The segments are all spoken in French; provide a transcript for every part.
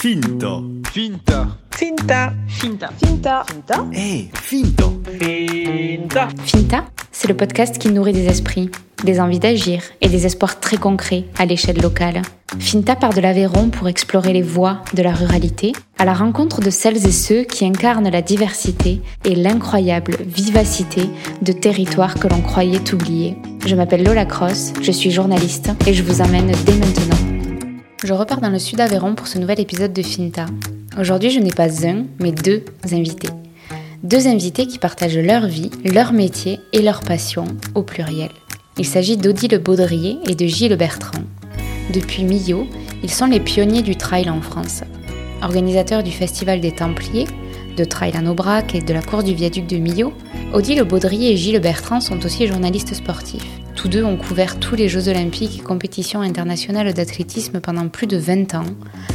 Finta. Finta. Finta. Finta. Finta. Finta. Eh, Finta. Finta. Finta, c'est le podcast qui nourrit des esprits, des envies d'agir et des espoirs très concrets à l'échelle locale. Finta part de l'Aveyron pour explorer les voies de la ruralité, à la rencontre de celles et ceux qui incarnent la diversité et l'incroyable vivacité de territoires que l'on croyait oubliés. Je m'appelle Lola Cross, je suis journaliste et je vous amène dès maintenant. Je repars dans le sud Aveyron pour ce nouvel épisode de Finta. Aujourd'hui, je n'ai pas un, mais deux invités. Deux invités qui partagent leur vie, leur métier et leur passion au pluriel. Il s'agit d'Odile Baudrier et de Gilles Bertrand. Depuis Millau, ils sont les pionniers du trail en France. Organisateurs du Festival des Templiers, de Trail à Aubrac et de la course du viaduc de Millau, Odile Baudrier et Gilles Bertrand sont aussi journalistes sportifs. Tous deux ont couvert tous les Jeux olympiques et compétitions internationales d'athlétisme pendant plus de 20 ans,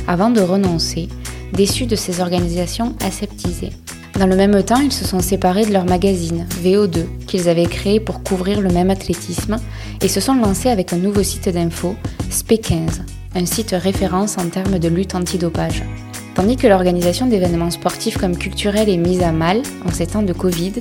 avant de renoncer, déçus de ces organisations aseptisées. Dans le même temps, ils se sont séparés de leur magazine, VO2, qu'ils avaient créé pour couvrir le même athlétisme, et se sont lancés avec un nouveau site d'info, SP15, un site référence en termes de lutte antidopage. Tandis que l'organisation d'événements sportifs comme culturels est mise à mal en ces temps de Covid,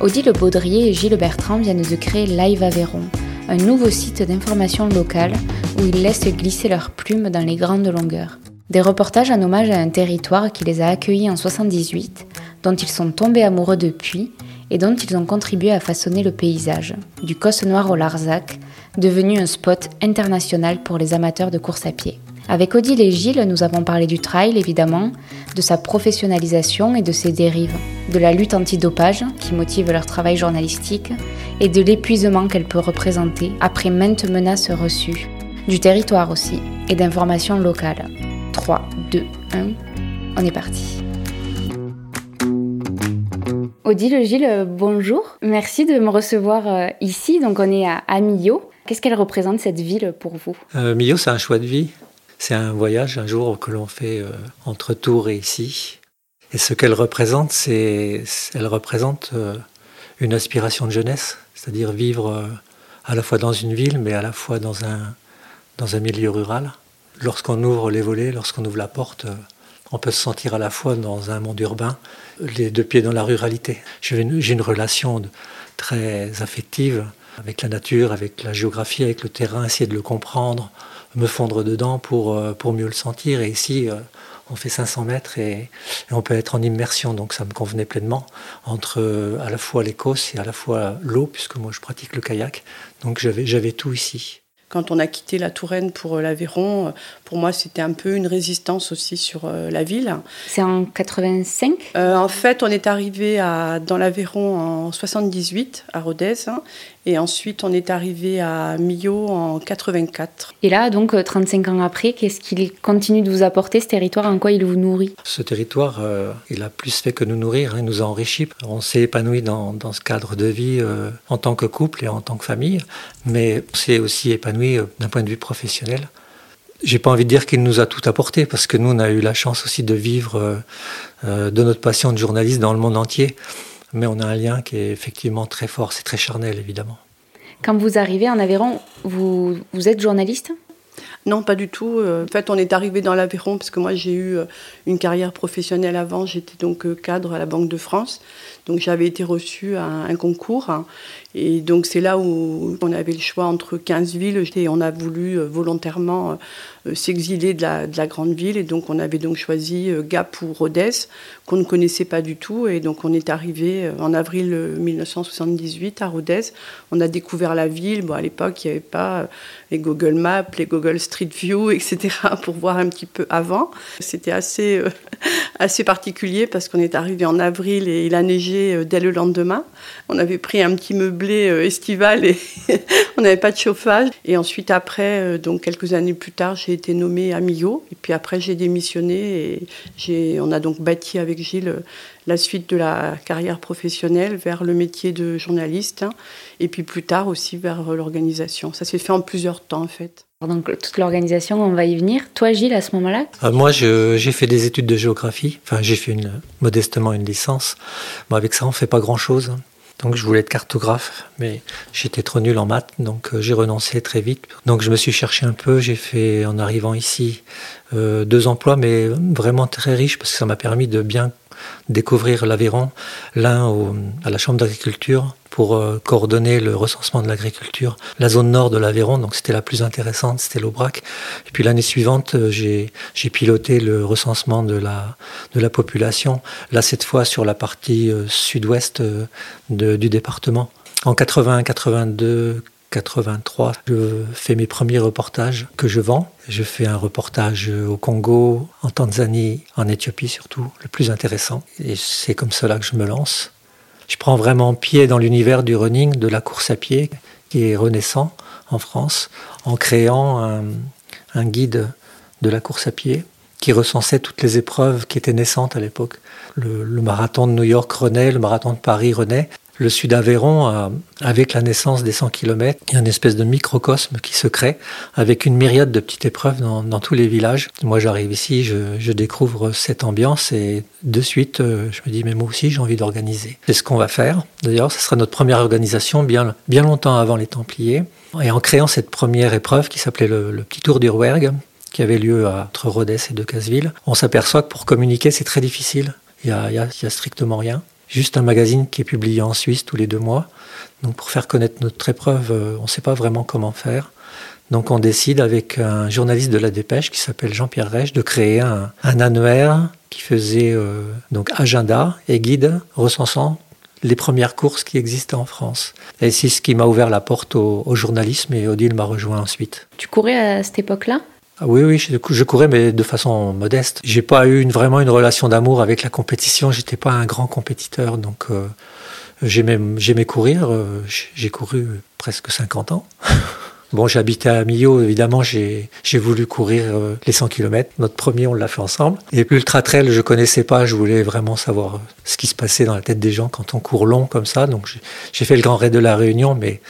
Odile Baudrier et Gilles Bertrand viennent de créer Live Aveyron, un nouveau site d'information locale où ils laissent glisser leurs plumes dans les grandes longueurs. Des reportages en hommage à un territoire qui les a accueillis en 78, dont ils sont tombés amoureux depuis et dont ils ont contribué à façonner le paysage, du Cosse Noir au Larzac, devenu un spot international pour les amateurs de course à pied. Avec Odile et Gilles, nous avons parlé du trail évidemment, de sa professionnalisation et de ses dérives, de la lutte antidopage qui motive leur travail journalistique et de l'épuisement qu'elle peut représenter après maintes menaces reçues, du territoire aussi et d'informations locales. 3, 2, 1, on est parti. Odile Gilles, bonjour. Merci de me recevoir euh, ici. Donc on est à, Millau. Qu'est-ce qu'elle représente cette ville pour vous? Euh, Millau, c'est un choix de vie. C'est un voyage un jour que l'on fait euh, entre Tours et ici. Et ce qu'elle représente, c'est elle représente euh, une aspiration de jeunesse, c'est-à-dire vivre euh, à la fois dans une ville, mais à la fois dans un, dans un milieu rural. Lorsqu'on ouvre les volets, lorsqu'on ouvre la porte, on peut se sentir à la fois dans un monde urbain, les deux pieds dans la ruralité. J'ai une, une, relation très affective avec la nature, avec la géographie, avec le terrain, essayer de le comprendre, me fondre dedans pour, pour mieux le sentir. Et ici, on fait 500 mètres et, et, on peut être en immersion, donc ça me convenait pleinement, entre à la fois l'Écosse et à la fois l'eau, puisque moi je pratique le kayak, donc j'avais tout ici. Quand on a quitté la Touraine pour l'Aveyron, pour moi c'était un peu une résistance aussi sur la ville. C'est en 85 euh, En fait, on est arrivé à, dans l'Aveyron en 78, à Rodez, hein, et ensuite on est arrivé à Millau en 84. Et là, donc 35 ans après, qu'est-ce qu'il continue de vous apporter ce territoire En quoi il vous nourrit? Ce territoire, euh, il a plus fait que nous nourrir, hein, il nous a enrichis. On s'est épanoui dans, dans, ce cadre de vie euh, en tant que couple et en tant que famille, mais on s'est aussi épanoui d'un point de vue professionnel. J'ai pas envie de dire qu'il nous a tout apporté parce que nous on a eu la chance aussi de vivre euh, de notre passion de journaliste dans le monde entier, mais on a un lien qui est effectivement très fort, c'est très charnel évidemment. Quand vous arrivez en Aveyron, vous, vous êtes journaliste? Non, pas du tout. En fait, on est arrivé dans l'Aveyron parce que moi, j'ai eu une carrière professionnelle avant. J'étais donc cadre à la Banque de France. Donc, j'avais été reçue à un concours. Et donc, c'est là où on avait le choix entre 15 villes. Et on a voulu volontairement s'exiler de la, de la, grande ville. Et donc, on avait donc choisi Gap ou Rodez, qu'on ne connaissait pas du tout. Et donc, on est arrivé en avril 1978 à Rodez. On a découvert la ville. Bon, à l'époque, il n'y avait pas les Google Maps, les Google Street View, etc., pour voir un petit peu avant. C'était assez, euh, assez particulier parce qu'on est arrivé en avril et il a neigé euh, dès le lendemain. On avait pris un petit meublé euh, estival et on n'avait pas de chauffage. Et ensuite, après, euh, donc quelques années plus tard, j'ai été nommée à Millau. Et puis après, j'ai démissionné et on a donc bâti avec Gilles la suite de la carrière professionnelle vers le métier de journaliste hein, et puis plus tard aussi vers l'organisation. Ça s'est fait en plusieurs temps en fait. Donc toute l'organisation, on va y venir. Toi Gilles, à ce moment-là euh, Moi, j'ai fait des études de géographie. Enfin, j'ai fait une, modestement une licence. Bon, avec ça, on fait pas grand-chose. Donc je voulais être cartographe, mais j'étais trop nul en maths, donc euh, j'ai renoncé très vite. Donc je me suis cherché un peu, j'ai fait en arrivant ici euh, deux emplois, mais vraiment très riches parce que ça m'a permis de bien découvrir l'Aveyron, l'un à la Chambre d'agriculture pour euh, coordonner le recensement de l'agriculture, la zone nord de l'Aveyron, donc c'était la plus intéressante, c'était l'Aubrac. Et puis l'année suivante, euh, j'ai piloté le recensement de la, population, là cette fois sur la partie euh, sud-ouest du département. En 81, 82, 83, je fais mes premiers reportages que je vends. Je fais un reportage au Congo, en Tanzanie, en Éthiopie surtout, le plus intéressant. Et c'est comme cela que je me lance. Je prends vraiment pied dans l'univers du running, de la course à pied, qui est renaissant en France, en créant un, guide de la course à pied qui recensait toutes les épreuves qui étaient naissantes à l'époque. Le, le, marathon de New York renaît, le marathon de Paris renaît, le Sud Aveyron, avec la naissance des 100 km, il y a une espèce de microcosme qui se crée avec une myriade de petites épreuves dans, tous les villages. Moi, j'arrive ici, je, découvre cette ambiance et de suite, euh, je me dis, mais moi aussi, j'ai envie d'organiser. C'est ce qu'on va faire. D'ailleurs, ce sera notre première organisation bien, bien longtemps avant les Templiers. Et en créant cette première épreuve qui s'appelait le, Petit Tour du Rouergue, qui avait lieu entre Rodez et Decazeville, on s'aperçoit que pour communiquer, c'est très difficile. Il n'y a strictement rien juste un magazine qui est publié en Suisse tous les deux mois. Donc pour faire connaître notre épreuve, euh, on ne sait pas vraiment comment faire. Donc on décide avec un journaliste de la Dépêche qui s'appelle Jean-Pierre Reich de créer un, annuaire qui faisait euh, donc agenda et guide recensant les premières courses qui existaient en France. Et c'est ce qui m'a ouvert la porte au, journalisme et Odile m'a rejoint ensuite. Tu courais à cette époque-là? Ah oui, oui, je, courais, mais de façon modeste. J'ai pas eu vraiment une relation d'amour avec la compétition. J'étais pas un grand compétiteur, donc euh, j'aimais courir. Euh, j'ai couru presque 50 ans. Bon, j'habitais à Millau, évidemment, j'ai voulu courir euh, les 100 km. Notre premier, on l'a fait ensemble. Et l'Ultra Trail, je connaissais pas, je voulais vraiment savoir ce qui se passait dans la tête des gens quand on court long comme ça. Donc, j'ai fait le Grand Raid de la Réunion, mais,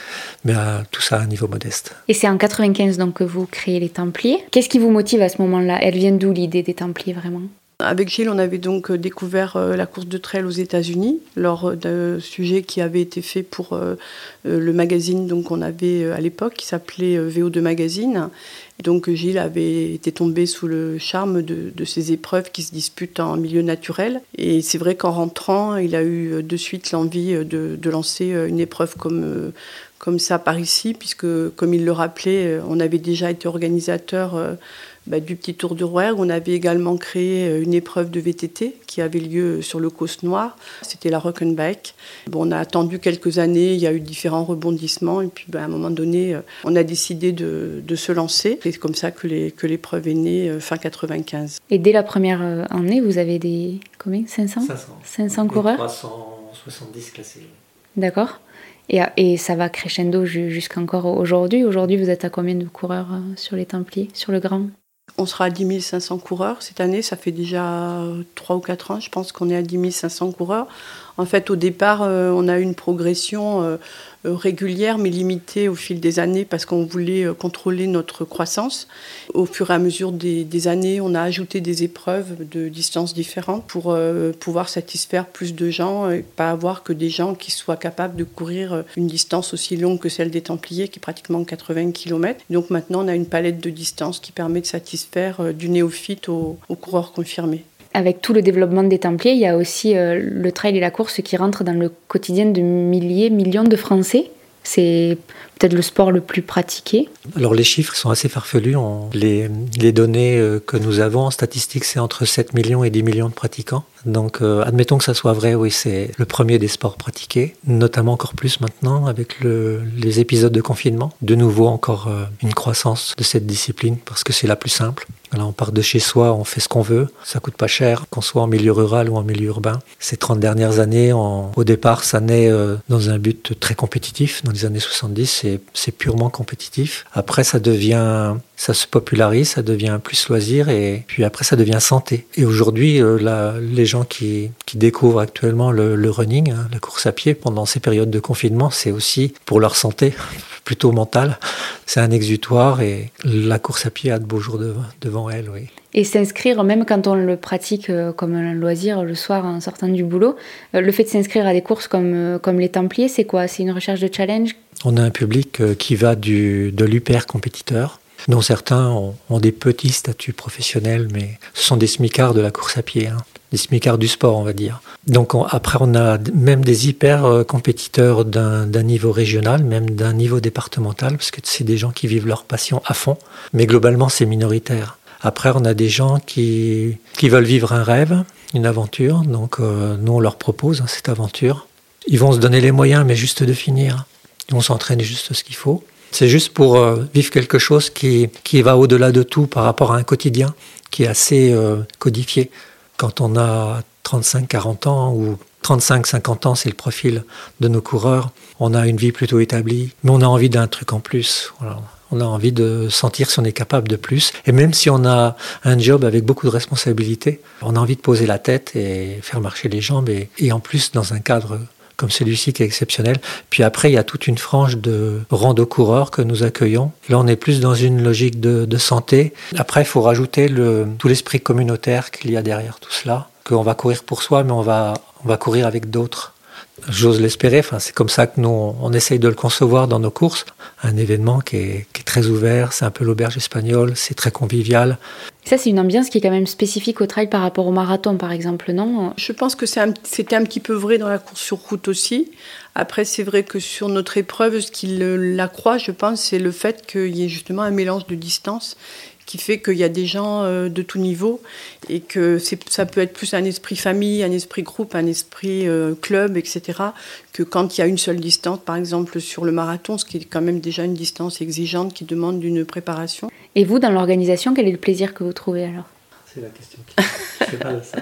mais tout ça à un niveau modeste. Et c'est en 95 donc que vous créez les Templiers. Qu'est-ce qui vous motive à ce moment-là? Elle vient d'où l'idée des Templiers vraiment? Avec Gilles, on avait donc euh, découvert euh, la course de trail aux États-Unis lors euh, d'un sujet qui avait été fait pour le magazine donc on avait à l'époque qui s'appelait VO2 Magazine. donc Gilles avait été tombé sous le charme de, ces épreuves qui se disputent en milieu naturel. Et c'est vrai qu'en rentrant, il a eu de suite l'envie de, lancer une épreuve comme comme ça par ici, puisque comme il le rappelait, on avait déjà été organisateur bah, du petit tour du Rouergue. On avait également créé euh, une épreuve de VTT qui avait lieu sur le Côte Noir. C'était la Rock'n'Bike. Bon, on a attendu quelques années, il y a eu différents rebondissements. Et puis, bah, à un moment donné, euh, on a décidé de, se lancer. C'est comme ça que l'épreuve est née euh, fin 95. Et dès la première année, vous avez des. Combien? 500 500. 500 coureurs? 370 classés. D'accord. Et, et, ça va crescendo jusqu'encore aujourd'hui. Aujourd'hui, vous êtes à combien de coureurs sur les Templiers, sur le Grand? On sera à 10 500 coureurs cette année. Ça fait déjà 3 ou 4 ans, je pense qu'on est à 10 500 coureurs. En fait, au départ, euh, on a eu une progression euh, euh, régulière mais limitée au fil des années parce qu'on voulait contrôler notre croissance. Au fur et à mesure des, années, on a ajouté des épreuves de distances différentes pour pouvoir satisfaire plus de gens et pas avoir que des gens qui soient capables de courir une distance aussi longue que celle des Templiers qui est pratiquement 80 km. Donc maintenant, on a une palette de distances qui permet de satisfaire du néophyte aux coureurs confirmés avec tout le développement des Templiers, il y a aussi euh, le trail et la course qui rentrent dans le quotidien de milliers, millions de Français. C'est peut-être le sport le plus pratiqué. Alors les chiffres sont assez farfelus. Les, données euh, que nous avons en statistique, c'est entre 7 millions et 10 millions de pratiquants. Donc euh, admettons que ça soit vrai, oui, c'est le premier des sports pratiqués, notamment encore plus maintenant avec le, les épisodes de confinement. De nouveau encore une croissance de cette discipline parce que c'est la plus simple on part de chez soi, on fait ce qu'on veut, ça coûte pas cher, qu'on soit en milieu rural ou en milieu urbain. Ces 30 dernières années, au départ, ça naît euh, dans un but très compétitif. Dans les années 70, c'est purement compétitif. Après, ça devient, ça se popularise, ça devient plus loisir et puis après, ça devient santé. Et aujourd'hui, euh, les gens qui, découvrent actuellement le, running, hein, la course à pied pendant ces périodes de confinement, c'est aussi pour leur santé plutôt mentale. C'est un exutoire et la course à pied a de beaux jours devant elle, oui. Et s'inscrire, même quand on le pratique euh, comme un loisir le soir en sortant du boulot, euh, le fait de s'inscrire à des courses comme, euh, comme les Templiers, c'est quoi? C'est une recherche de challenge? On a un public qui va du, de l'hyper compétiteur, dont certains ont, des petits statuts professionnels, mais ce sont des smicards de la course à pied, hein. des smicards du sport, on va dire. Donc après, on a même des hyper compétiteurs d'un niveau régional, même d'un niveau départemental, parce que c'est des gens qui vivent leur passion à fond, mais globalement, c'est minoritaire. Après, on a des gens qui, qui veulent vivre un rêve, une aventure. Donc, euh, nous, on leur propose hein, cette aventure. Ils vont se donner les moyens, mais juste de finir. Ils vont s'entraîner juste ce qu'il faut. C'est juste pour euh, vivre quelque chose qui, qui va au-delà de tout par rapport à un quotidien qui est assez euh, codifié. Quand on a 35-40 ans ou 35-50 ans, c'est le profil de nos coureurs, on a une vie plutôt établie, mais on a envie d'un truc en plus. On a envie de sentir si on est capable de plus. Et même si on a un job avec beaucoup de responsabilités, on a envie de poser la tête et faire marcher les jambes. Et, en plus, dans un cadre comme celui-ci qui est exceptionnel. Puis après, il y a toute une frange de rando-coureurs que nous accueillons. Là, on est plus dans une logique de, santé. Après, il faut rajouter tout l'esprit communautaire qu'il y a derrière tout cela. Qu'on va courir pour soi, mais on va courir avec d'autres. J'ose l'espérer. Enfin, c'est comme ça que nous, on essaye de le concevoir dans nos courses. Un événement qui est, très ouvert. C'est un peu l'auberge espagnole. C'est très convivial. Ça, c'est une ambiance qui est quand même spécifique au trail par rapport au marathon, par exemple, non? Je pense que c'était un, petit peu vrai dans la course sur route aussi. Après, c'est vrai que sur notre épreuve, ce qui l'accroît, je pense, c'est le fait qu'il y ait justement un mélange de distance qui fait qu'il y a des gens euh, de tout niveau et que ça peut être plus un esprit famille, un esprit groupe, un esprit euh, club, etc., que quand il y a une seule distance, par exemple sur le marathon, ce qui est quand même déjà une distance exigeante qui demande une préparation. Et vous, dans l'organisation, quel est le plaisir que vous trouvez alors? C'est la question. Qui... pas ça.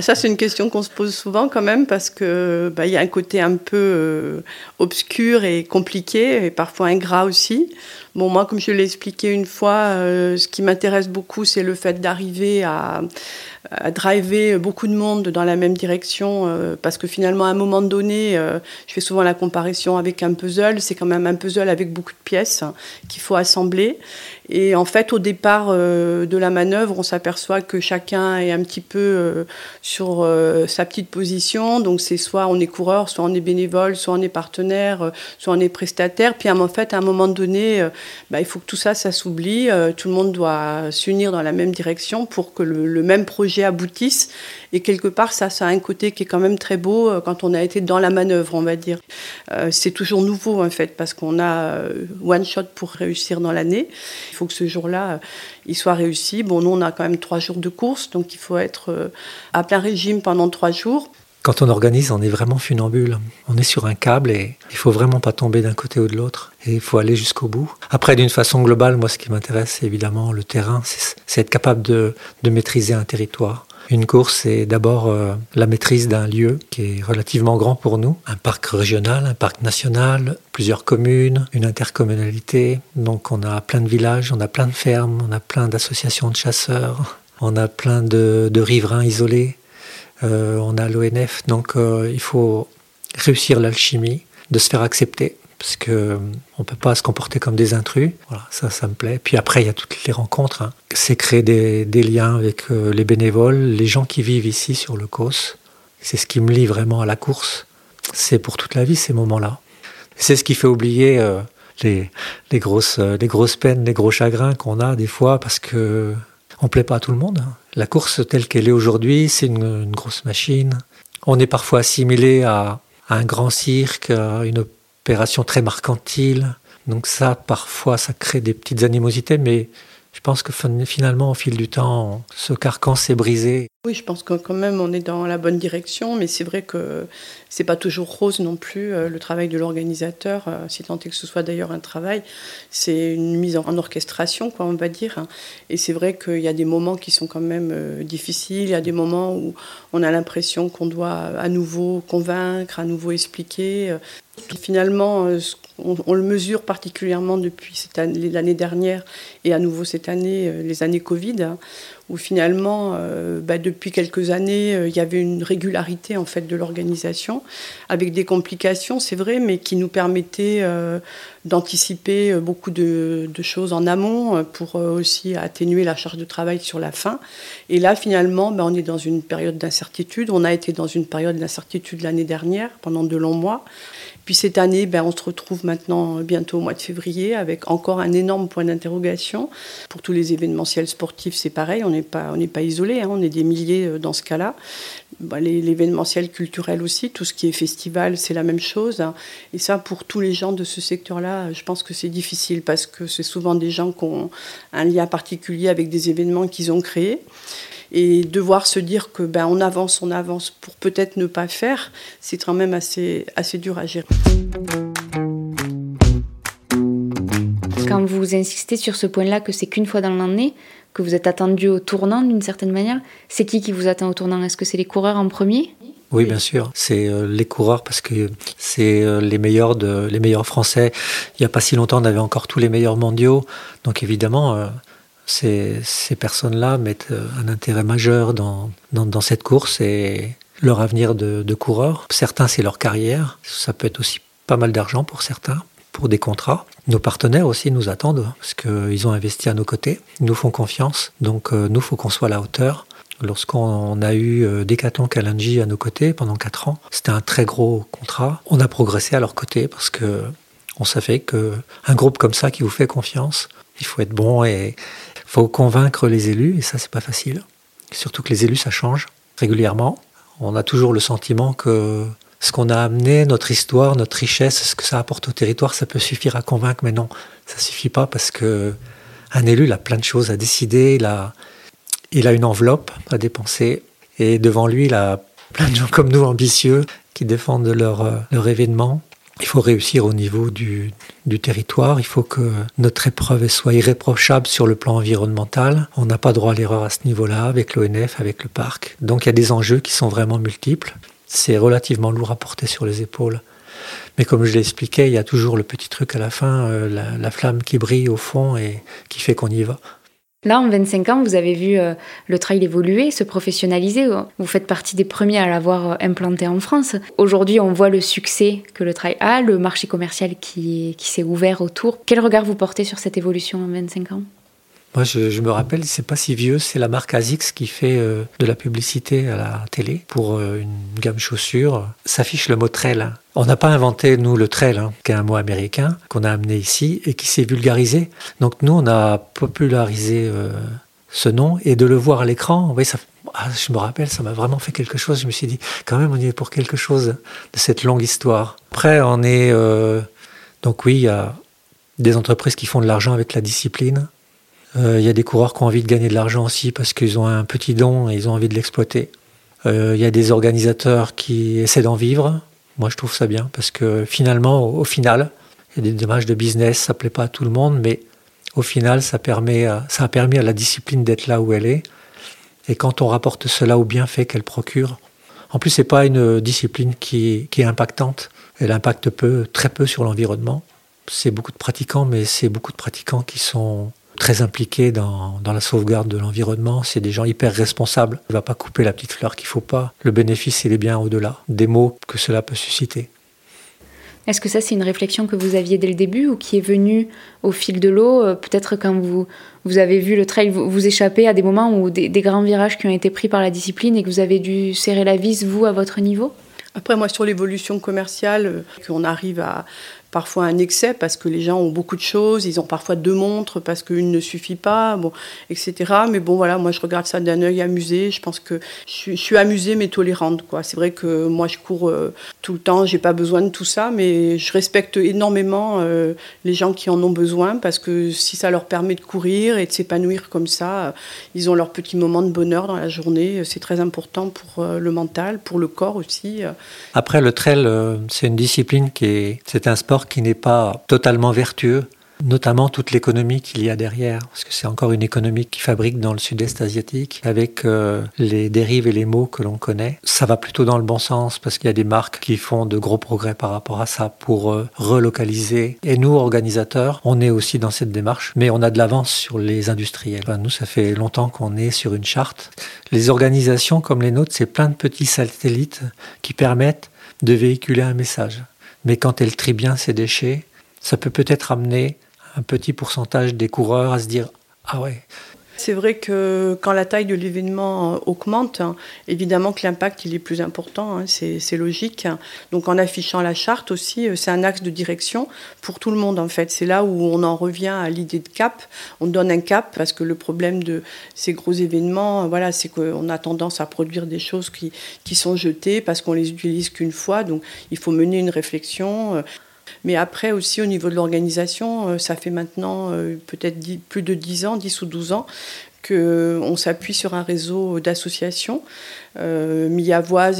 Ça, c'est une question qu'on se pose souvent quand même parce que bah, il y a un côté un peu euh, obscur et compliqué et parfois ingrat aussi. Bon, moi, comme je l'ai expliqué une fois, euh, ce qui m'intéresse beaucoup, c'est le fait d'arriver à, driver beaucoup de monde dans la même direction, euh, parce que finalement, à un moment donné, je fais souvent la comparaison avec un puzzle, c'est quand même un puzzle avec beaucoup de pièces qu'il faut assembler. Et en fait, au départ de la manœuvre, on s'aperçoit que chacun est un petit peu sur sa petite position. Donc, c'est soit on est coureur, soit on est bénévole, soit on est partenaire, soit on est prestataire. Puis, en fait, à un moment donné, bah, il faut que tout ça, ça s'oublie. tout le monde doit s'unir dans la même direction pour que le, le même projet aboutissent. Et quelque part, ça, ça a un côté qui est quand même très beau euh, quand on a été dans la manœuvre, on va dire. Euh, c'est toujours nouveau, en fait, parce qu'on a euh, one shot pour réussir dans l'année. Il faut que ce jour-là, il soit réussi. Bon, nous, on a quand même trois jours de course, donc il faut être à plein régime pendant trois jours. Quand on organise, on est vraiment funambule. On est sur un câble et il faut vraiment pas tomber d'un côté ou de l'autre. Et il faut aller jusqu'au bout. Après, d'une façon globale, moi, ce qui m'intéresse, c'est évidemment le terrain. C'est être capable de, maîtriser un territoire. Une course, c'est d'abord euh, la maîtrise d'un lieu qui est relativement grand pour nous. Un parc régional, un parc national, plusieurs communes, une intercommunalité. Donc on a plein de villages, on a plein de fermes, on a plein d'associations de chasseurs, on a plein de riverains isolés. Euh, on a l'ONF, donc euh, il faut réussir l'alchimie, de se faire accepter, parce qu'on euh, ne peut pas se comporter comme des intrus. Voilà, ça, ça me plaît. Puis après, il y a toutes les rencontres. Hein. C'est créer des, liens avec les bénévoles, les gens qui vivent ici sur le COS. C'est ce qui me lie vraiment à la course. C'est pour toute la vie ces moments-là. C'est ce qui fait oublier les, grosses, les grosses peines, les gros chagrins qu'on a des fois parce que on plaît pas à tout le monde. Hein. La course telle qu'elle est aujourd'hui, c'est une, grosse machine. On est parfois assimilé à, un grand cirque, à une opération très mercantile. Donc ça, parfois, ça crée des petites animosités, mais je pense que finalement, au fil du temps, ce carcan s'est brisé. Oui, je pense que quand même on est dans la bonne direction, mais c'est vrai que c'est pas toujours rose non plus. Euh, le travail de l'organisateur, euh, si tant est que ce soit d'ailleurs un travail, c'est une mise en orchestration, quoi, on va dire. Hein. Et c'est vrai qu'il y a des moments qui sont quand même euh, difficiles. Il y a des moments où on a l'impression qu'on doit à nouveau convaincre, à nouveau expliquer. Finalement, on, le mesure particulièrement depuis l'année dernière et à nouveau cette année, les années Covid, hein, où finalement, euh, bah, depuis quelques années, euh, il y avait une régularité en fait de l'organisation, avec des complications, c'est vrai, mais qui nous permettaient euh, d'anticiper beaucoup de, choses en amont pour aussi atténuer la charge de travail sur la fin. Et là, finalement, bah, on est dans une période d'incertitude. On a été dans une période d'incertitude l'année dernière, pendant de longs mois. Puis cette année, ben, on se retrouve maintenant bientôt au mois de février avec encore un énorme point d'interrogation. Pour tous les événementiels sportifs, c'est pareil, on n'est pas, on isolé, hein. on est des milliers euh, dans ce cas-là. Ben, l'événementiel culturel aussi, tout ce qui est festival, c'est la même chose. Hein. Et ça, pour tous les gens de ce secteur-là, je pense que c'est difficile parce que c'est souvent des gens qui ont un lien particulier avec des événements qu'ils ont créés et devoir se dire que ben on avance, on avance pour peut-être ne pas faire, c'est quand même assez, assez dur à gérer. Quand vous insistez sur ce point-là que c'est qu'une fois dans l'année, que vous êtes attendu au tournant d'une certaine manière, c'est qui qui vous attend au tournant? Est-ce que c'est les coureurs en premier? Oui, bien sûr. C'est euh, les coureurs parce que c'est euh, les meilleurs de les meilleurs français. Il n'y a pas si longtemps, on avait encore tous les meilleurs mondiaux. Donc évidemment, euh, ces, personnes-là mettent euh, un intérêt majeur dans, dans, cette course et leur avenir de, de coureur. Certains, c'est leur carrière. Ça peut être aussi pas mal d'argent pour certains, pour des contrats. Nos partenaires aussi nous attendent parce qu'ils ont investi à nos côtés, ils nous font confiance. Donc euh, nous, il faut qu'on soit à la hauteur. Lorsqu'on a eu euh, Decathlon Kalanji à nos côtés pendant quatre ans, c'était un très gros contrat. On a progressé à leur côté parce que on savait que un groupe comme ça qui vous fait confiance, il faut être bon et faut convaincre les élus, et ça, c'est pas facile. Surtout que les élus, ça change régulièrement. On a toujours le sentiment que ce qu'on a amené, notre histoire, notre richesse, ce que ça apporte au territoire, ça peut suffire à convaincre, mais non, ça suffit pas parce que un élu, il a plein de choses à décider, il a, il a une enveloppe à dépenser, et devant lui, il a plein de gens comme nous ambitieux qui défendent leur, leur événement. Il faut réussir au niveau du, territoire, il faut que notre épreuve soit irréprochable sur le plan environnemental. On n'a pas droit à l'erreur à ce niveau-là avec l'ONF, avec le parc. Donc il y a des enjeux qui sont vraiment multiples. C'est relativement lourd à porter sur les épaules. Mais comme je l'expliquais, il y a toujours le petit truc à la fin, euh, la flamme qui brille au fond et qui fait qu'on y va. Là, en 25 ans, vous avez vu euh, le trail évoluer, se professionnaliser. Vous faites partie des premiers à l'avoir euh, implanté en France. Aujourd'hui, on voit le succès que le trail a, le marché commercial qui, qui s'est ouvert autour. Quel regard vous portez sur cette évolution en 25 ans? Moi, je, me rappelle, c'est pas si vieux, c'est la marque ASICS qui fait euh, de la publicité à la télé pour euh, une gamme chaussures. S'affiche le mot trail. On n'a pas inventé, nous, le trail, hein, qui est un mot américain, qu'on a amené ici et qui s'est vulgarisé. Donc, nous, on a popularisé euh, ce nom et de le voir à l'écran, ça, ah, je me rappelle, ça m'a vraiment fait quelque chose. Je me suis dit, quand même, on y est pour quelque chose de cette longue histoire. Après, on est. donc, oui, il y a des entreprises qui font de l'argent avec la discipline. Il euh, y a des coureurs qui ont envie de gagner de l'argent aussi parce qu'ils ont un petit don et ils ont envie de l'exploiter. Il euh, y a des organisateurs qui essaient d'en vivre. Moi, je trouve ça bien parce que finalement, au, final, il y a des démarches de business, ça plaît pas à tout le monde, mais au final, ça, permet ça a permis à la discipline d'être là où elle est. Et quand on rapporte cela au bienfait qu'elle procure, en plus, c'est pas une discipline qui, qui est impactante. Elle impacte peu, très peu sur l'environnement. C'est beaucoup de pratiquants, mais c'est beaucoup de pratiquants qui sont très impliqués dans, la sauvegarde de l'environnement. C'est des gens hyper responsables. Il ne va pas couper la petite fleur qu'il ne faut pas. Le bénéfice, il est bien au-delà des mots que cela peut susciter. Est-ce que ça, c'est une réflexion que vous aviez dès le début ou qui est venue au fil de l'eau? Euh, Peut-être quand vous, vous avez vu le trail vous, échapper à des moments où des, des, grands virages qui ont été pris par la discipline et que vous avez dû serrer la vis, vous, à votre niveau? Après, moi, sur l'évolution commerciale, euh, qu'on arrive à parfois un excès parce que les gens ont beaucoup de choses, ils ont parfois deux montres parce qu'une ne suffit pas, bon, etc. Mais bon, voilà, moi je regarde ça d'un œil amusé. Je pense que je suis, amusée mais tolérante. Quoi. C'est vrai que moi je cours euh, tout le temps, j'ai pas besoin de tout ça, mais je respecte énormément euh, les gens qui en ont besoin parce que si ça leur permet de courir et de s'épanouir comme ça, euh, ils ont leur petit moment de bonheur dans la journée. C'est très important pour le mental, pour le corps aussi. Après, le trail, c'est une discipline qui est, c'est un sport qui n'est pas totalement vertueux. notamment toute l'économie qu'il y a derrière, parce que c'est encore une économie qui fabrique dans le sud-est asiatique, avec euh, les dérives et les mots que l'on connaît. Ça va plutôt dans le bon sens, parce qu'il y a des marques qui font de gros progrès par rapport à ça pour euh, relocaliser. Et nous, organisateurs, on est aussi dans cette démarche, mais on a de l'avance sur les industriels. nous, ça fait longtemps qu'on est sur une charte. Les organisations comme les nôtres, c'est plein de petits satellites qui permettent de véhiculer un message. Mais quand elles trient bien ces déchets, ça peut peut-être amener un petit pourcentage des coureurs à se dire Ah ouais, c'est vrai que quand la taille de l'événement euh, augmente, hein, évidemment que l'impact il est plus important, hein, c'est logique. Donc en affichant la charte aussi, euh, c'est un axe de direction pour tout le monde en fait. C'est là où on en revient à l'idée de cap. On donne un cap parce que le problème de ces gros événements, voilà, c'est qu'on a tendance à produire des choses qui, qui sont jetées parce qu'on les utilise qu'une fois. Donc il faut mener une réflexion. Mais après aussi au niveau de l'organisation, euh, ça fait maintenant euh, peut-être plus de 10 ans, 10 ou 12 ans qu'on s'appuie sur un réseau d'associations euh,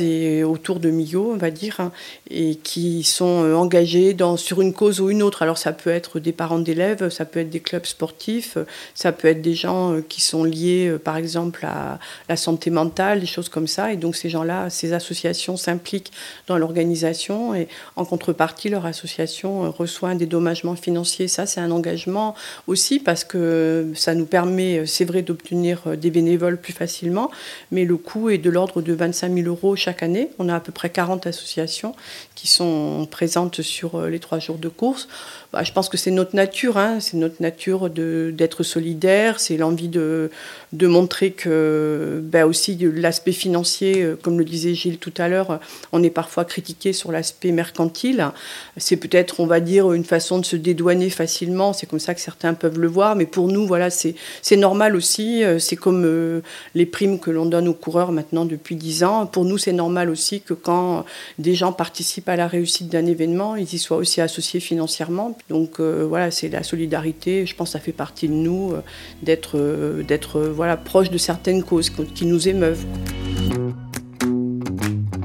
et autour de Millau, on va dire, hein, et qui sont euh, engagées dans, sur une cause ou une autre. Alors ça peut être des parents d'élèves, ça peut être des clubs sportifs, ça peut être des gens euh, qui sont liés, euh, par exemple, à la santé mentale, des choses comme ça. Et donc ces gens-là, ces associations s'impliquent dans l'organisation et en contrepartie, leur association reçoit un dédommagement financier. Ça, c'est un engagement aussi parce que ça nous permet, c'est vrai, d'obtenir des bénévoles plus facilement, mais le coût est de l'ordre de 25 000 euros chaque année. On a à peu près 40 associations qui sont présentes sur euh, les trois jours de course. Bah, je pense que c'est notre nature, hein. c'est notre nature d'être solidaire, c'est l'envie de, montrer que bah, aussi l'aspect financier, euh, comme le disait Gilles tout à l'heure, on est parfois critiqué sur l'aspect mercantile. C'est peut-être, on va dire, une façon de se dédouaner facilement, c'est comme ça que certains peuvent le voir, mais pour nous, voilà, c'est normal aussi, euh, c'est comme euh, les primes que l'on donne aux coureurs maintenant depuis 10 ans. Pour nous, c'est normal aussi que quand des gens participent à la réussite d'un événement, ils y soient aussi associés financièrement donc euh, voilà, c'est la solidarité. Je pense que ça fait partie de nous euh, d'être euh, d'être voilà proche de certaines causes qui nous émeuvent.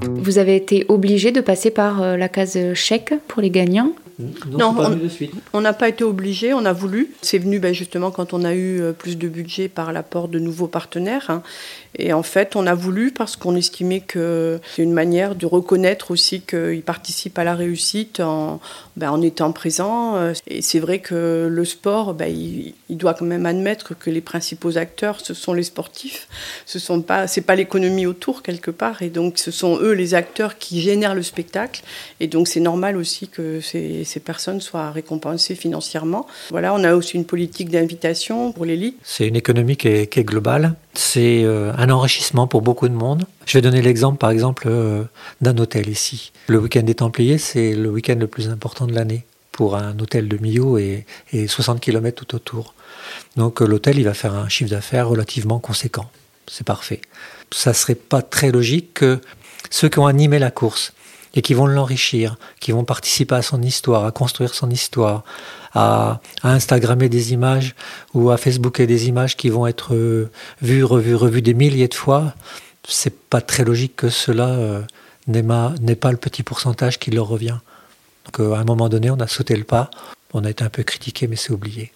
Vous avez été obligé de passer par la case chèque pour les gagnants? Non, on n'a pas été obligé, on a voulu. C'est venu ben, justement quand on a eu plus de budget par l'apport de nouveaux partenaires. Hein. Et en fait, on a voulu parce qu'on estimait que c'est une manière de reconnaître aussi qu'ils participent à la réussite en, ben, en étant présents. Et c'est vrai que le sport, ben, il, doit quand même admettre que les principaux acteurs, ce sont les sportifs. Ce sont pas, c'est pas l'économie autour quelque part. Et donc, ce sont eux les acteurs qui génèrent le spectacle. Et donc, c'est normal aussi que ces, personnes soient récompensées financièrement. Voilà, on a aussi une politique d'invitation pour l'élite. C'est une économie qui est globale. C'est euh, un enrichissement pour beaucoup de monde. Je vais donner l'exemple, par exemple, euh, d'un hôtel ici. Le week-end des Templiers, c'est le week-end le plus important de l'année pour un hôtel de Millau et, 60 km tout autour. Donc euh, l'hôtel, il va faire un chiffre d'affaires relativement conséquent. C'est parfait. Ça serait pas très logique que ceux qui ont animé la course et qui vont l'enrichir, qui vont participer à son histoire, à construire son histoire, à, Instagrammer des images ou à Facebooker des images qui vont être euh, vues, revues, revues des milliers de fois, c'est pas très logique que cela euh, n'ait pas le petit pourcentage qui leur revient. Donc euh, à un moment donné, on a sauté le pas, on a été un peu critiqué, mais c'est oublié.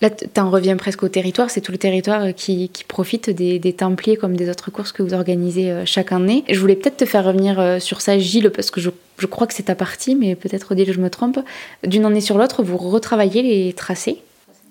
Là, tu en reviens presque au territoire. C'est tout le territoire euh, qui, profite des, Templiers comme des autres courses que vous organisez euh, chaque année. Je voulais peut-être te faire revenir euh, sur ça, Gilles, parce que je, crois que c'est ta partie, mais peut-être Odile, je me trompe. D'une année sur l'autre, vous retravaillez les tracés?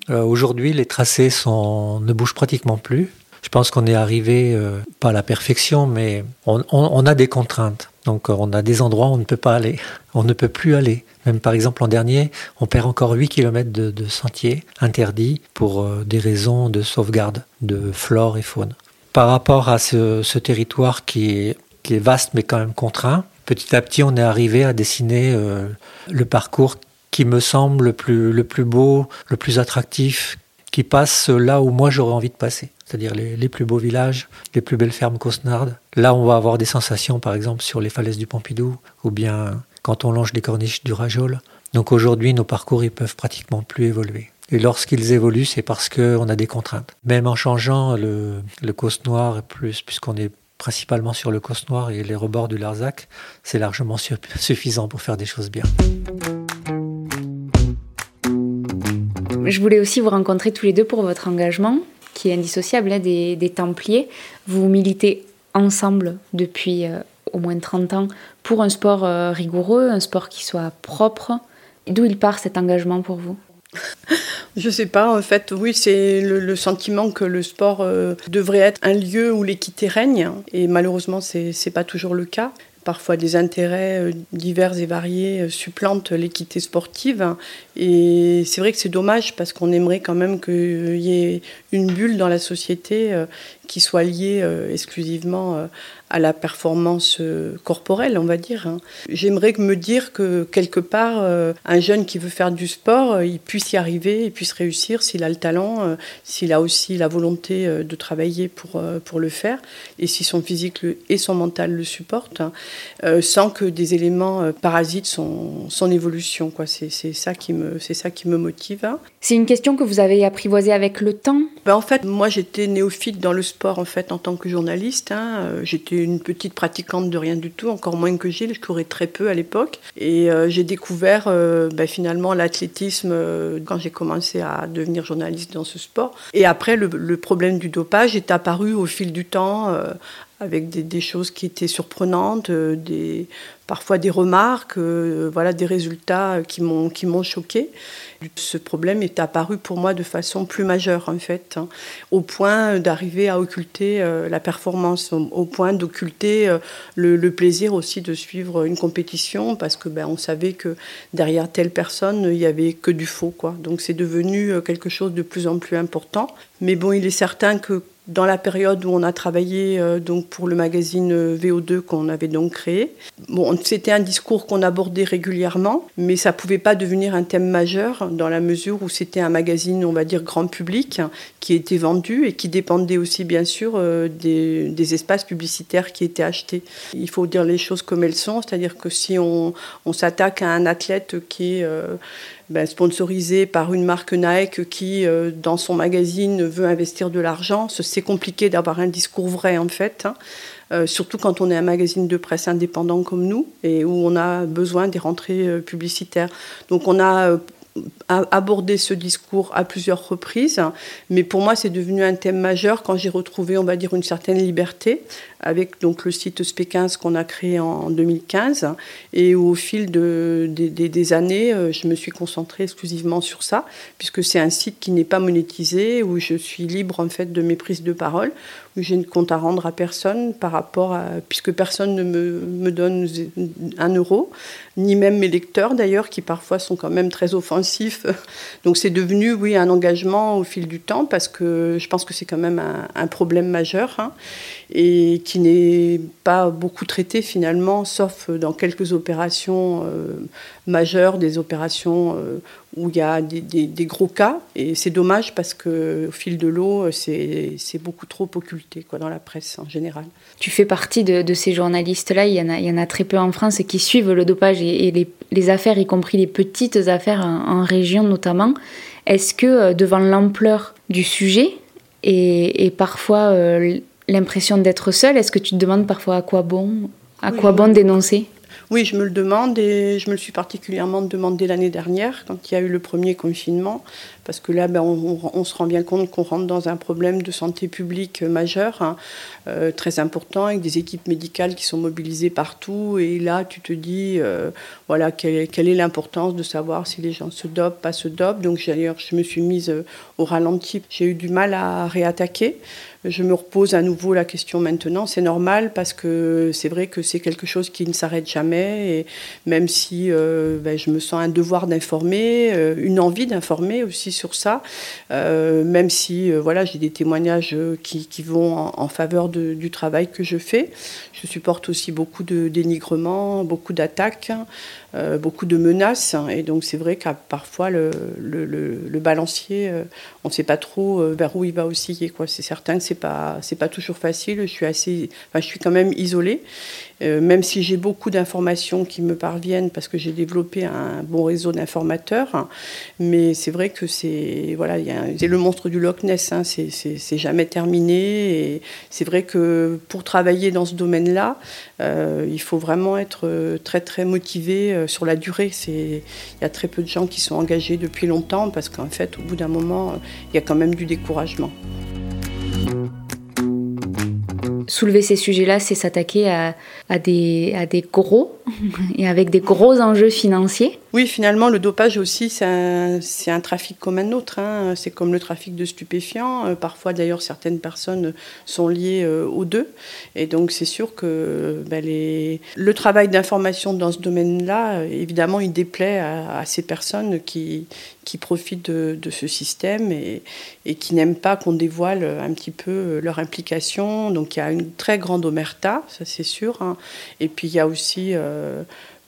Aujourd'hui, les tracés sont, ne bougent pratiquement plus. Je pense qu'on est arrivé, pas à la perfection, mais on a des contraintes. Donc on a des endroits où on ne peut pas aller, on ne peut plus aller. Même par exemple l'an dernier, on perd encore 8 km de, sentiers interdits pour euh, des raisons de sauvegarde de flore et faune. Par rapport à ce, territoire qui est, vaste mais quand même contraint, petit à petit on est arrivé à dessiner euh, le parcours qui me semble le plus beau, le plus attractif, qui passe là où moi j'aurais envie de passer c'est-à-dire les, plus beaux villages, les plus belles fermes cosnardes. Là, on va avoir des sensations, par exemple, sur les falaises du Pompidou, ou bien quand on longe les corniches du Rajol. Donc aujourd'hui, nos parcours, ils peuvent pratiquement plus évoluer. Et lorsqu'ils évoluent, c'est parce qu'on a des contraintes. Même en changeant le, le noir, plus, puisqu'on est principalement sur le Causse Noir et les rebords du Larzac, c'est largement suffisant pour faire des choses bien. Je voulais aussi vous rencontrer tous les deux pour votre engagement, qui est indissociable hein, des, Templiers. Vous militez ensemble depuis euh, au moins 30 ans pour un sport euh, rigoureux, un sport qui soit propre. D'où il part cet engagement pour vous? Je sais pas, en fait, oui, c'est le, sentiment que le sport euh, devrait être un lieu où l'équité règne, et malheureusement, c'est n'est pas toujours le cas. Parfois, des intérêts euh, divers et variés euh, supplantent l'équité sportive. Et c'est vrai que c'est dommage parce qu'on aimerait quand même qu'il y ait une bulle dans la société qui soit liée exclusivement à la performance euh, corporelle, on va dire. Hein. J'aimerais me dire que quelque part, euh, un jeune qui veut faire du sport, euh, il puisse y arriver, il puisse réussir s'il a le talent, s'il a aussi la volonté de travailler pour, pour le faire, et si son physique et son mental le supportent, hein, sans que des éléments parasitent son, son évolution. C'est ça, qui me, ça qui me motive. Hein. C'est une question que vous avez apprivoisée avec le temps? Ben, En fait, moi j'étais néophyte dans le sport en, fait, en tant que journaliste. J'étais une petite pratiquante de rien du tout, encore moins que Gilles. Je courais très peu à l'époque. Et euh, j'ai découvert euh, ben, finalement l'athlétisme euh, quand j'ai commencé à devenir journaliste dans ce sport. Et après, le, problème du dopage est apparu au fil du temps avec des, choses qui étaient surprenantes, des, parfois des remarques, voilà, des résultats qui m'ont, qui choqué. Ce problème est apparu pour moi de façon plus majeure, en fait, hein, au point d'arriver à occulter euh, la performance, au, point d'occulter euh, le, plaisir aussi de suivre une compétition, parce que ben, on savait que derrière telle personne, il y avait que du faux. Donc c'est devenu euh, quelque chose de plus en plus important. Mais bon, il est certain que dans la période où on a travaillé euh, donc pour le magazine euh, VO2 qu'on avait donc créé. Bon, c'était un discours qu'on abordait régulièrement, mais ça pouvait pas devenir un thème majeur dans la mesure où c'était un magazine, on va dire grand public, qui était vendu et qui dépendait aussi bien sûr euh, des, espaces publicitaires qui étaient achetés. Il faut dire les choses comme elles sont, c'est-à-dire que si on, s'attaque à un athlète qui est ben, sponsorisé par une marque Nike qui, euh, dans son magazine, veut investir de l'argent. C'est compliqué d'avoir un discours vrai, en fait. Hein. Euh, surtout quand on est un magazine de presse indépendant comme nous et où on a besoin des rentrées euh, publicitaires. Donc on a abordé ce discours à plusieurs reprises, mais pour moi c'est devenu un thème majeur quand j'ai retrouvé, on va dire, une certaine liberté avec donc le site SP15 qu'on a créé en 2015 et au fil de, des années, euh, je me suis concentrée exclusivement sur ça puisque c'est un site qui n'est pas monétisé où je suis libre en fait de mes prises de parole où j'ai une compte à rendre à personne par rapport à puisque personne ne me, me donne un euro ni même mes lecteurs d'ailleurs qui parfois sont quand même très offensifs. Donc c'est devenu oui un engagement au fil du temps parce que je pense que c'est quand même un, problème majeur hein et qui n'est pas beaucoup traité finalement, sauf dans quelques opérations euh, majeures, des opérations euh, où il y a des, gros cas. Et c'est dommage parce qu'au fil de l'eau, c'est beaucoup trop occulté quoi, dans la presse en général. Tu fais partie de, ces journalistes-là, il, y en a, très peu en France qui suivent le dopage et, les, affaires, y compris les petites affaires en, région notamment. Est-ce que euh, devant l'ampleur du sujet et, et parfois l'impression d'être seule, est-ce que tu te demandes parfois à quoi bon, à quoi bon dénoncer? Oui, je me le demande et je me le suis particulièrement demandé l'année dernière quand il y a eu le premier confinement, parce que là, ben, on, se rend bien compte qu'on rentre dans un problème de santé publique majeur, hein, euh, très important, avec des équipes médicales qui sont mobilisées partout. Et là, tu te dis, euh, voilà, quelle, est l'importance de savoir si les gens se dopent, pas se dopent. Donc, d'ailleurs, je me suis mise euh, au ralenti. J'ai eu du mal à réattaquer. Je me repose à nouveau la question maintenant. C'est normal parce que c'est vrai que c'est quelque chose qui ne s'arrête jamais. Et même si ben, je me sens un devoir d'informer, une envie d'informer aussi sur ça, euh, même si euh, voilà, j'ai des témoignages euh, qui, vont en, faveur du travail que je fais. Je supporte aussi beaucoup de dénigrement, beaucoup d'attaques, beaucoup de menaces. Et donc c'est vrai qu'à parfois le, le, balancier, on ne sait pas trop vers où il va osciller. C'est certain que c'est pas c'est pas toujours facile. Je suis assez, enfin, je suis quand même isolée, euh, même si j'ai beaucoup d'informations qui me parviennent parce que j'ai développé un bon réseau d'informateurs. Mais c'est vrai que c'est voilà, c'est le monstre du Loch Ness. Hein, c'est jamais terminé. Et c'est vrai que pour travailler dans ce domaine-là, euh, il faut vraiment être très très motivé sur la durée. Il y a très peu de gens qui sont engagés depuis longtemps parce qu'en fait, au bout d'un moment, il y a quand même du découragement. Soulever ces sujets-là, c'est s'attaquer à, des, à des gros et avec des gros enjeux financiers. Oui, finalement, le dopage aussi, c'est un, trafic comme un autre. Hein. C'est comme le trafic de stupéfiants. Euh, parfois, d'ailleurs, certaines personnes sont liées euh, aux deux. Et donc, c'est sûr que ben, le travail d'information dans ce domaine-là, évidemment, il déplaît à, ces personnes qui, profitent de, ce système et, qui n'aiment pas qu'on dévoile un petit peu leur implication. Donc, il y a une très grande omerta, ça c'est sûr. Hein. Et puis, il y a aussi... Euh,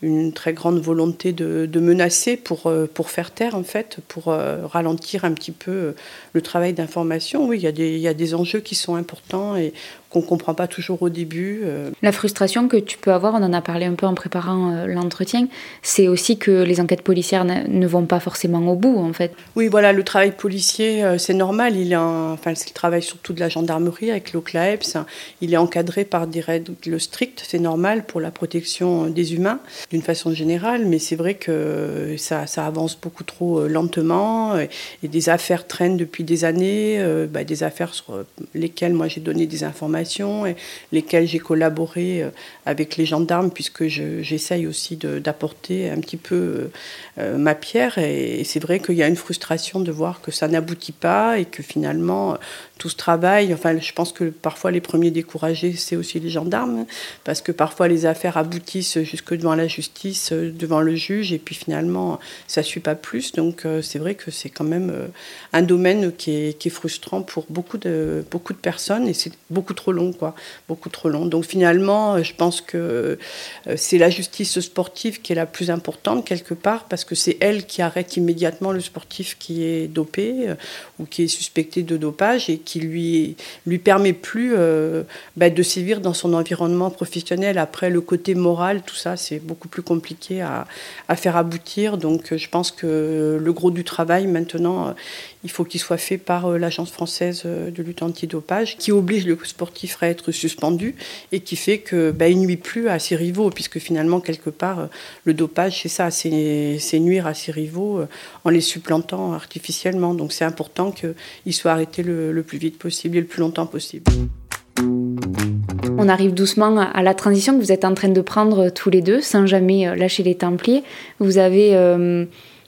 une très grande volonté de, menacer pour, euh, pour faire taire, en fait, pour euh, ralentir un petit peu le travail d'information. Oui, il y, a des, il y a des enjeux qui sont importants et qu'on ne comprend pas toujours au début. Euh. La frustration que tu peux avoir, on en a parlé un peu en préparant euh, l'entretien, c'est aussi que les enquêtes policières ne vont pas forcément au bout, en fait. Oui, voilà, le travail policier, euh, c'est normal. Il est enfin, c'est le travail surtout de la gendarmerie avec l'OCLAEPS. Il est encadré par des règles strictes, c'est normal pour la protection des humains, d'une façon générale, mais c'est vrai que ça, ça, avance beaucoup trop lentement et des affaires traînent depuis des années, bah, des affaires sur lesquelles moi j'ai donné des informations et lesquelles j'ai collaboré euh, avec les gendarmes, puisque j'essaye aussi d'apporter un petit peu euh, euh, ma pierre. Et, c'est vrai qu'il y a une frustration de voir que ça n'aboutit pas et que finalement tout ce travail, enfin je pense que parfois les premiers découragés, c'est aussi les gendarmes, parce que parfois les affaires aboutissent jusque devant la justice, devant le juge, et puis finalement ça ne suit pas plus. Donc c'est vrai que c'est quand même un domaine qui est, qui est frustrant pour beaucoup de, beaucoup de personnes et c'est beaucoup trop long, quoi, beaucoup trop long. Donc finalement, euh, je pense que euh, c'est la justice sportive qui est la plus importante quelque part, parce que c'est elle qui arrête immédiatement le sportif qui est dopé euh, ou qui est suspecté de dopage et qui lui lui permet plus bah, de sévir dans son environnement professionnel. Après, le côté moral, tout ça, c'est beaucoup plus compliqué à, à, faire aboutir. Donc, je pense que le gros du travail maintenant, il faut qu'il soit fait par l'agence française de lutte antidopage, qui oblige le sportif qui ferait être suspendu et qui fait que bah, il nuit plus à ses rivaux, puisque finalement, quelque part, euh, le dopage, c'est ça, c'est nuire à ses rivaux euh, en les supplantant artificiellement. Donc c'est important qu'il soit arrêté le, plus vite possible et le plus longtemps possible. On arrive doucement à la transition que vous êtes en train de prendre tous les deux, sans jamais euh, lâcher les Templiers. Vous avez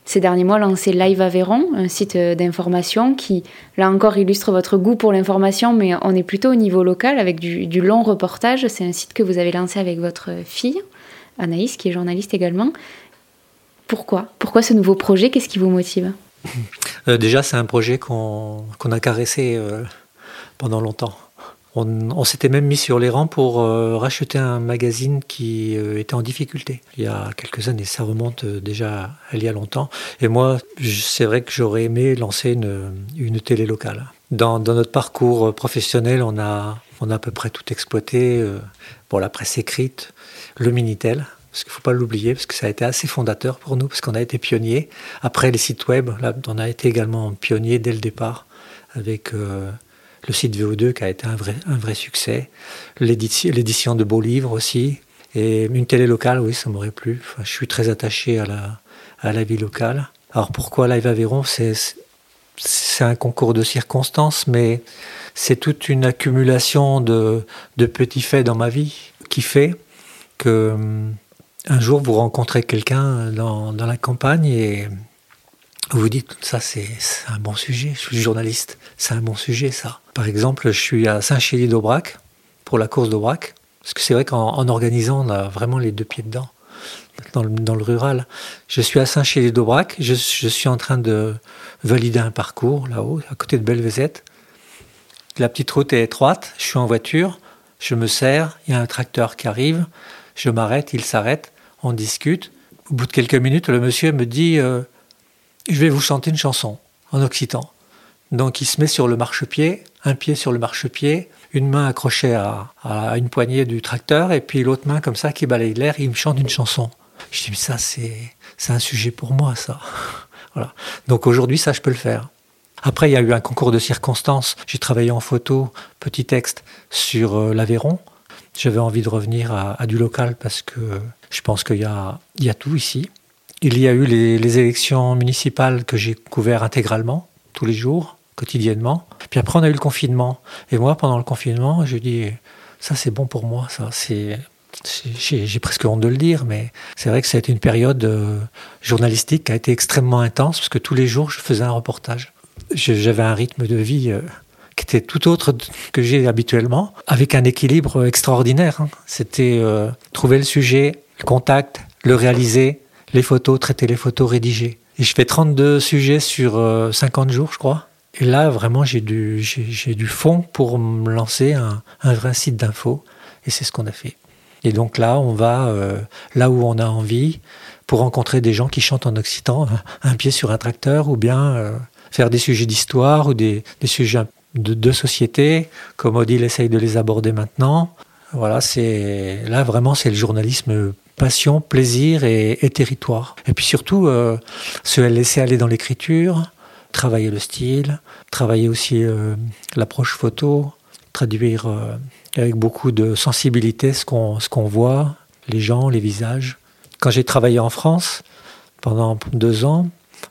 ces derniers mois lancé Live Aveyron, un site d'information qui, là encore, illustre votre goût pour l'information, mais on est plutôt au niveau local avec du, long reportage. C'est un site que vous avez lancé avec votre fille, Anaïs, qui est journaliste également. Pourquoi? Pourquoi ce nouveau projet? Qu'est-ce qui vous motive? Euh, Déjà, c'est un projet qu'on a caressé euh, pendant longtemps. On, s'était même mis sur les rangs pour euh, racheter un magazine qui euh, était en difficulté il y a quelques années. Ça remonte euh, déjà il y a longtemps. Et moi, c'est vrai que j'aurais aimé lancer une, télé locale. Dans, notre parcours professionnel, on a, on a à peu près tout exploité. pour la presse écrite, le Minitel, parce qu'il ne faut pas l'oublier, parce que ça a été assez fondateur pour nous, parce qu'on a été pionniers. Après, les sites web, là, on a été également pionniers dès le départ, avec le site VO2 qui a été un vrai, un vrai succès, l'édition de beaux livres aussi, et une télé locale, oui, ça m'aurait plu. je suis très attaché à la, à la vie locale. Alors pourquoi Live Aveyron? C'est un concours de circonstances, mais c'est toute une accumulation de, de, petits faits dans ma vie qui fait que hum, un jour vous rencontrez quelqu'un dans, dans, la campagne et vous dites, ça c'est un bon sujet, je suis journaliste, c'est un bon sujet ça. Par exemple, je suis à Saint-Chély d'Aubrac pour la course d'Aubrac, parce que c'est vrai qu'en organisant, on a vraiment les deux pieds dedans, dans le, rural. Je suis à Saint-Chély d'Aubrac, je, suis en train de valider un parcours là-haut, à côté de Belvezette. La petite route est étroite, je suis en voiture, je me sers, il y a un tracteur qui arrive, je m'arrête, il s'arrête, on discute. Au bout de quelques minutes, le monsieur me dit euh, Je vais vous chanter une chanson en occitan. Donc il se met sur le marchepied un pied sur le marchepied, une main accrochée à, une poignée du tracteur, et puis l'autre main comme ça qui balaye l'air, il me chante une chanson. Je dis, mais ça, c'est, un sujet pour moi, ça. voilà. Donc aujourd'hui, ça, je peux le faire. Après, il y a eu un concours de circonstances. J'ai travaillé en photo, petit texte, sur euh, l'Aveyron. J'avais envie de revenir à, du local parce que je pense qu'il y a, y a tout ici. Il y a eu les, élections municipales que j'ai couvert intégralement, tous les jours, quotidiennement. Puis après, on a eu le confinement. Et moi, pendant le confinement, je dis, ça c'est bon pour moi, ça c'est j'ai presque honte de le dire, mais c'est vrai que ça a été une période euh, journalistique qui a été extrêmement intense parce que tous les jours je faisais un reportage. J'avais un rythme de vie euh, qui était tout autre que j'ai habituellement, avec un équilibre extraordinaire. Hein. C'était euh, trouver le sujet, le contact, le réaliser, les photos, traiter les photos, rédiger. Et je fais 32 sujets sur 50 jours, je crois. Et là, vraiment, j'ai du, j'ai, du fond pour me lancer un, vrai site d'info. Et c'est ce qu'on a fait. Et donc là, on va euh, là où on a envie pour rencontrer des gens qui chantent en occitan, un pied sur un tracteur, ou bien euh, faire des sujets d'histoire ou des, des sujets de, de, société, comme Odile essaye de les aborder maintenant. Voilà, c'est là vraiment c'est le journalisme passion, plaisir et, territoire. Et puis surtout euh, se laisser aller dans l'écriture, travailler le style, travailler aussi euh, l'approche photo, traduire euh, avec beaucoup de sensibilité ce qu'on voit, les gens, les visages. Quand j'ai travaillé en France pendant deux ans,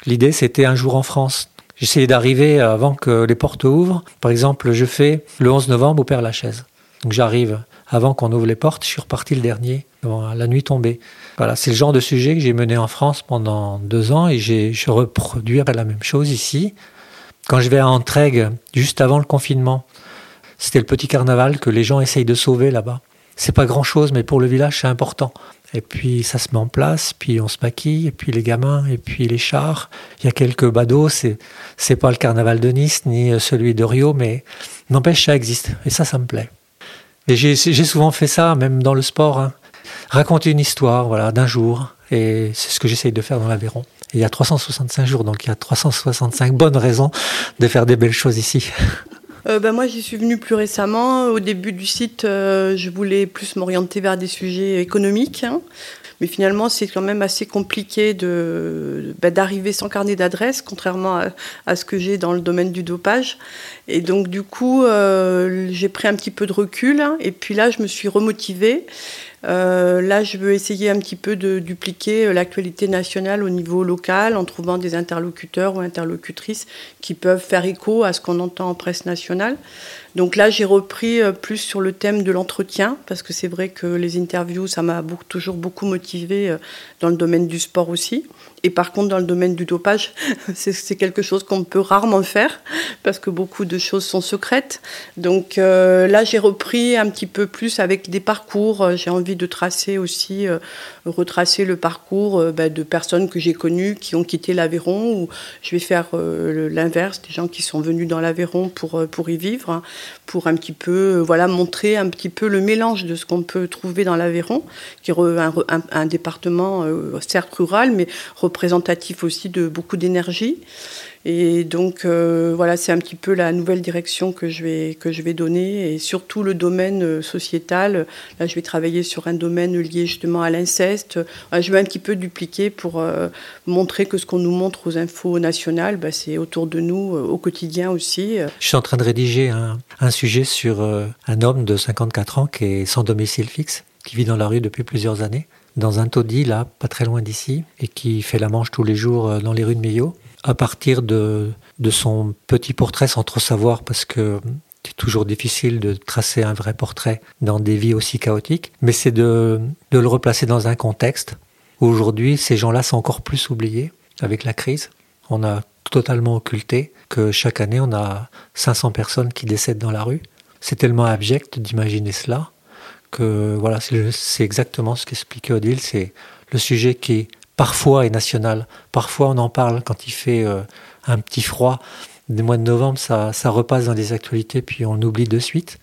l'idée c'était un jour en France. J'essayais d'arriver avant que les portes ouvrent. Par exemple, je fais le 11 novembre au Père Lachaise. Donc j'arrive avant qu'on ouvre les portes, je suis reparti le dernier, la nuit tombée. Voilà, c'est le genre de sujet que j'ai mené en France pendant deux ans et je reproduis la même chose ici. Quand je vais à Entraigues, juste avant le confinement, c'était le petit carnaval que les gens essayent de sauver là-bas. C'est pas grand-chose, mais pour le village, c'est important. Et puis ça se met en place, puis on se maquille, et puis les gamins, et puis les chars. Il y a quelques badauds, c'est, c'est pas le carnaval de Nice, ni celui de Rio, mais n'empêche, ça existe. Et ça, ça me plaît. Et j'ai, j'ai souvent fait ça, même dans le sport. Hein. Raconter une histoire, voilà, d'un jour. Et c'est ce que j'essaye de faire dans l'Aveyron. il y a 365 jours, donc il y a 365 bonnes raisons de faire des belles choses ici. Euh, ben moi, j'y suis venue plus récemment. Au début du site, euh, je voulais plus m'orienter vers des sujets économiques. Hein. Mais finalement, c'est quand même assez compliqué de, ben, d'arriver sans carnet d'adresse, contrairement à, ce que j'ai dans le domaine du dopage. Et donc, du coup, euh, j'ai pris un petit peu de recul. Hein. et puis là, je me suis remotivée. Euh, là, je veux essayer un petit peu de dupliquer euh, l'actualité nationale au niveau local en trouvant des interlocuteurs ou interlocutrices qui peuvent faire écho à ce qu'on entend en presse nationale. Donc là, j'ai repris euh, plus sur le thème de l'entretien, parce que c'est vrai que les interviews, ça m'a toujours beaucoup motivé dans le domaine du sport aussi. Et par contre, dans le domaine du dopage, c'est quelque chose qu'on peut rarement faire parce que beaucoup de choses sont secrètes. Donc euh, là, j'ai repris un petit peu plus avec des parcours. J'ai envie de tracer aussi, euh, retracer le parcours euh, bah, de personnes que j'ai connues qui ont quitté l'Aveyron. Ou je vais faire l'inverse, des gens qui sont venus dans l'Aveyron pour, pour y vivre, pour un petit peu, voilà, montrer un petit peu le mélange de ce qu'on peut trouver dans l'Aveyron, qui est un, un, un département certes rural, mais représentatif aussi de beaucoup d'énergie. Et donc euh, voilà, c'est un petit peu la nouvelle direction que je vais que je vais donner et surtout le domaine euh, sociétal. Là, je vais travailler sur un domaine lié justement à l'inceste. Je vais un petit peu dupliquer pour euh, montrer que ce qu'on nous montre aux infos nationales, bah, c'est autour de nous au quotidien aussi. Je suis en train de rédiger un, sujet sur un homme de 54 ans qui est sans domicile fixe, qui vit dans la rue depuis plusieurs années dans un taudis, là, pas très loin d'ici, et qui fait la manche tous les jours dans les rues de Millau, à partir de, son petit portrait, sans trop savoir, parce que c'est toujours difficile de tracer un vrai portrait dans des vies aussi chaotiques, mais c'est de, de le replacer dans un contexte où aujourd'hui, ces gens-là sont encore plus oubliés avec la crise. On a totalement occulté que chaque année, on a 500 personnes qui décèdent dans la rue. C'est tellement abject d'imaginer cela que voilà, c'est exactement ce qu'expliquait Odile, c'est le sujet qui parfois est national, parfois on en parle quand il fait euh, un petit froid. Des mois de novembre, ça, ça repasse dans les actualités, puis on oublie de suite.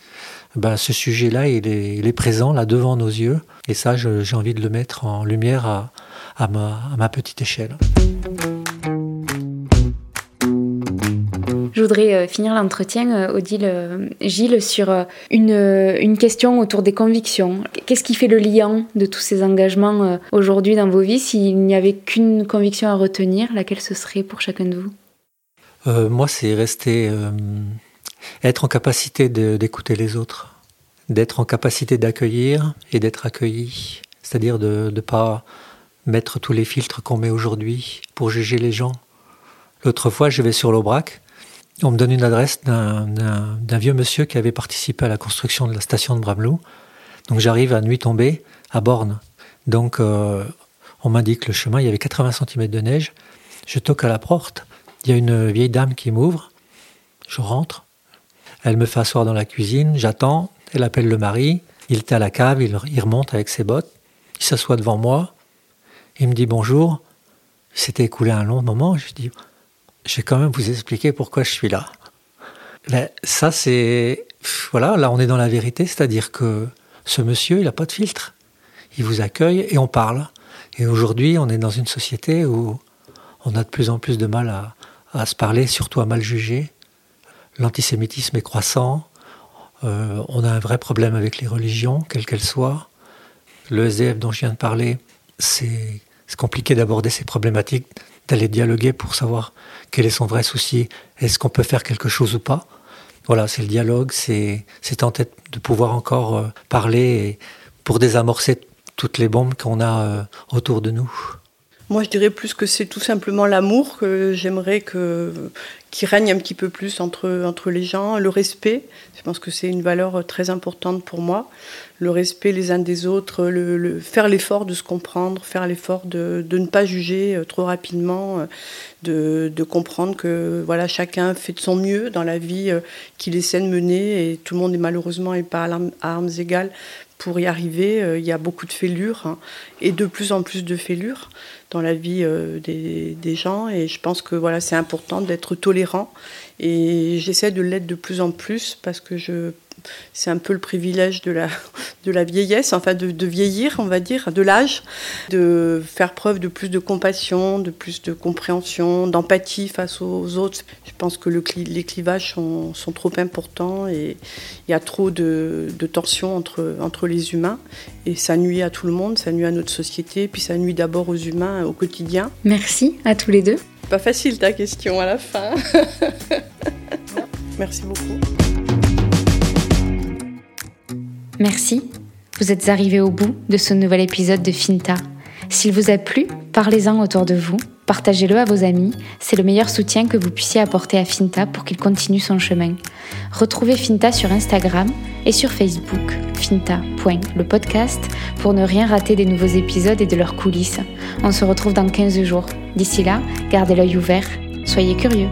Ben, ce sujet-là, il est, présent là devant nos yeux, et ça, j'ai envie de le mettre en lumière à ma petite échelle. Je voudrais finir l'entretien, Odile, Gilles, sur une, une question autour des convictions. Qu'est-ce qui fait le lien de tous ces engagements aujourd'hui dans vos vies S'il n'y avait qu'une conviction à retenir, laquelle ce serait pour chacun de vous? Moi, c'est rester, être en capacité d'écouter les autres, d'être en capacité d'accueillir et d'être accueilli. C'est-à-dire de ne pas mettre tous les filtres qu'on met aujourd'hui pour juger les gens. L'autre fois, je vais sur l'Aubrac. On me donne une adresse d'un vieux monsieur qui avait participé à la construction de la station de Bramelou. Donc j'arrive à nuit tombée à Borne. Donc euh, on m'indique le chemin, il y avait 80 cm de neige. Je toque à la porte. Il y a une vieille dame qui m'ouvre. Je rentre. Elle me fait asseoir dans la cuisine. J'attends. Elle appelle le mari. Il était à la cave. Il, il remonte avec ses bottes. Il s'assoit devant moi. Il me dit bonjour. C'était écoulé un long moment. Je dis, je vais quand même vous expliquer pourquoi je suis là. Mais ça, c'est. Voilà, là, on est dans la vérité, c'est-à-dire que ce monsieur, il n'a pas de filtre. Il vous accueille et on parle. Et aujourd'hui, on est dans une société où on a de plus en plus de mal à, se parler, surtout à mal juger. L'antisémitisme est croissant. Euh, on a un vrai problème avec les religions, quelles qu'elles soient. Le SDF dont je viens de parler, c'est compliqué d'aborder ces problématiques, d'aller dialoguer pour savoir quel est son vrai souci, est-ce qu'on peut faire quelque chose ou pas? Voilà, c'est le dialogue, c'est tenter de pouvoir encore euh, parler pour désamorcer toutes les bombes qu'on a euh, autour de nous. Moi, je dirais plus que c'est tout simplement l'amour que j'aimerais que qui règne un petit peu plus entre, entre les gens, le respect. Je pense que c'est une valeur très importante pour moi. Le respect les uns des autres, le, faire l'effort de se comprendre, faire l'effort de, de, ne pas juger euh, trop rapidement, euh, de, de, comprendre que voilà chacun fait de son mieux dans la vie euh, qu'il essaie de mener et tout le monde est malheureusement et pas à armes égales pour y arriver, il y a beaucoup de fêlures hein, et de plus en plus de fêlures dans la vie des, des, gens. Et je pense que voilà, c'est important d'être tolérant. Et j'essaie de l'être de plus en plus parce que je c'est un peu le privilège de la, de la vieillesse, enfin de, de vieillir, on va dire, de l'âge, de faire preuve de plus de compassion, de plus de compréhension, d'empathie face aux autres. Je pense que le, les clivages sont, sont, trop importants et il y a trop de, de tensions entre, entre les humains et ça nuit à tout le monde, ça nuit à notre société, puis ça nuit d'abord aux humains au quotidien. Merci à tous les deux. Pas facile ta question à la fin. Merci beaucoup. Merci. Vous êtes arrivés au bout de ce nouvel épisode de Finta. S'il vous a plu, parlez-en autour de vous, partagez-le à vos amis, c'est le meilleur soutien que vous puissiez apporter à Finta pour qu'il continue son chemin. Retrouvez Finta sur Instagram et sur Facebook, finta.lepodcast, pour ne rien rater des nouveaux épisodes et de leurs coulisses. On se retrouve dans 15 jours. D'ici là, gardez l'œil ouvert, soyez curieux.